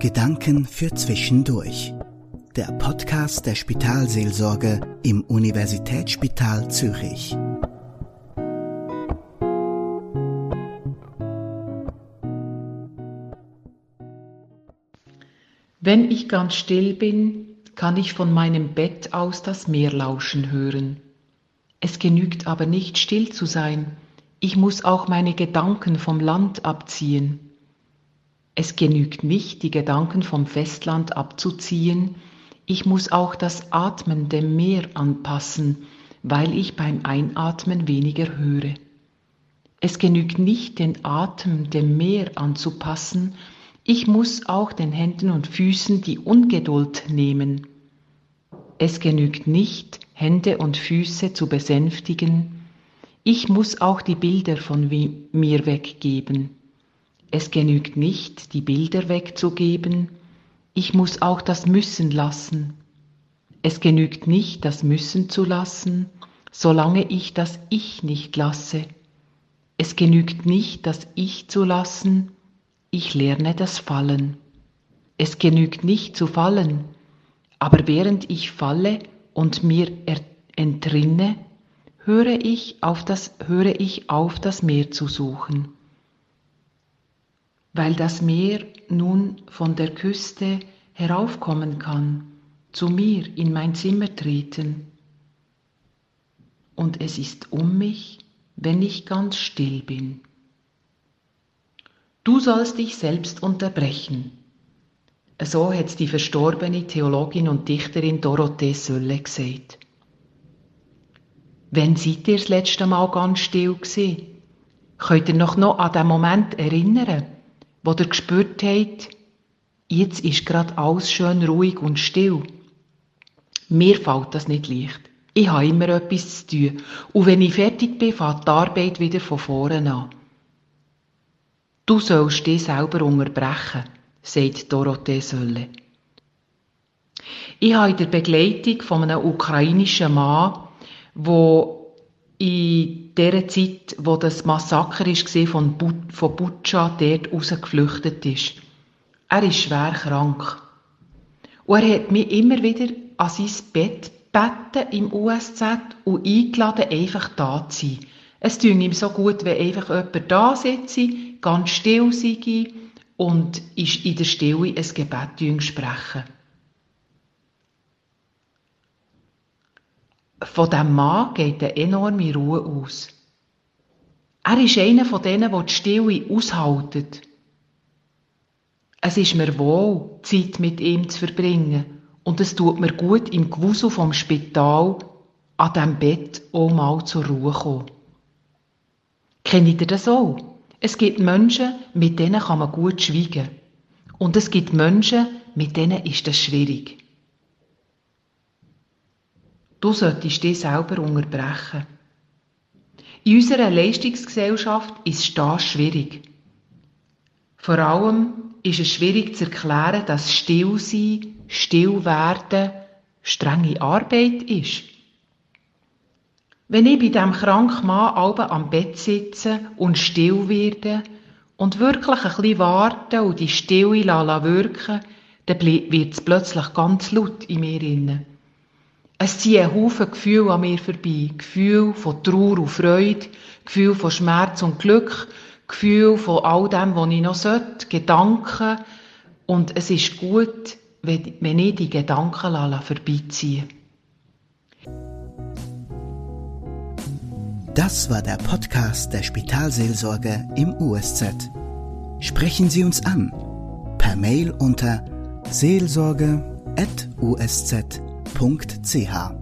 Gedanken für Zwischendurch. Der Podcast der Spitalseelsorge im Universitätsspital Zürich. Wenn ich ganz still bin, kann ich von meinem Bett aus das Meer lauschen hören. Es genügt aber nicht still zu sein, ich muss auch meine Gedanken vom Land abziehen. Es genügt nicht, die Gedanken vom Festland abzuziehen, ich muss auch das Atmen dem Meer anpassen, weil ich beim Einatmen weniger höre. Es genügt nicht, den Atem dem Meer anzupassen, ich muss auch den Händen und Füßen die Ungeduld nehmen. Es genügt nicht, Hände und Füße zu besänftigen, ich muss auch die Bilder von mir weggeben. Es genügt nicht, die Bilder wegzugeben, ich muss auch das Müssen lassen. Es genügt nicht, das Müssen zu lassen, solange ich das Ich nicht lasse. Es genügt nicht, das Ich zu lassen, ich lerne das Fallen. Es genügt nicht zu fallen, aber während ich falle und mir entrinne, höre ich auf das, höre ich auf, das Meer zu suchen weil das Meer nun von der Küste heraufkommen kann, zu mir in mein Zimmer treten. Und es ist um mich, wenn ich ganz still bin. Du sollst dich selbst unterbrechen. So hat die verstorbene Theologin und Dichterin Dorothee Sölle gesagt. Wenn seid ihr das letzte Mal ganz still gewesen? Könnt ihr noch, noch an den Moment erinnern? Wo ihr gespürt habt, jetzt ist gerade alles schön ruhig und still. Mir fällt das nicht leicht. Ich habe immer etwas zu tun. Und wenn ich fertig bin, fängt die Arbeit wieder von vorne an. Du sollst dich selber unterbrechen, sagt Dorothee Sölle. Ich habe in der Begleitung von einem ukrainischen Mann, der in der Zeit, wo das Massaker war von, but von Butscha, dort rausgeflüchtet ist. Er ist schwer krank. Und er hat mich immer wieder an sein Bett gebeten im USZ und eingeladen, einfach da zu sein. Es tut ihm so gut, wenn einfach jemand da sitze, ganz still sei und in der Stille ein Gebet sprechen. Von diesem Mann geht eine enorme Ruhe aus. Er ist einer von denen, der die Stille aushaltet. Es ist mir wohl, Zeit mit ihm zu verbringen. Und es tut mir gut, im Gewusel vom Spital an diesem Bett auch mal zur Ruhe kommen. Kennt ihr das auch? Es gibt Menschen, mit denen kann man gut schweigen. Und es gibt Menschen, mit denen ist das schwierig. Du solltest dich selber unterbrechen. In unserer Leistungsgesellschaft ist das schwierig. Vor allem ist es schwierig zu erklären, dass Stillsein, Stillwerden strenge Arbeit ist. Wenn ich bei diesem kranken Mann alben am Bett sitze und still werde und wirklich ein bisschen warte und die Stille wirken dann wird es plötzlich ganz laut in mir innen. Es ziehen Haufen Gefühle an mir vorbei. Gefühle von Trauer und Freude, Gefühle von Schmerz und Glück, Gefühle von all dem, was ich noch sollte, Gedanken. Und es ist gut, wenn ich die Gedanken vorbeiziehe. Das war der Podcast der Spitalseelsorge im USZ. Sprechen Sie uns an per Mail unter seelsorge.usz.ch www.ch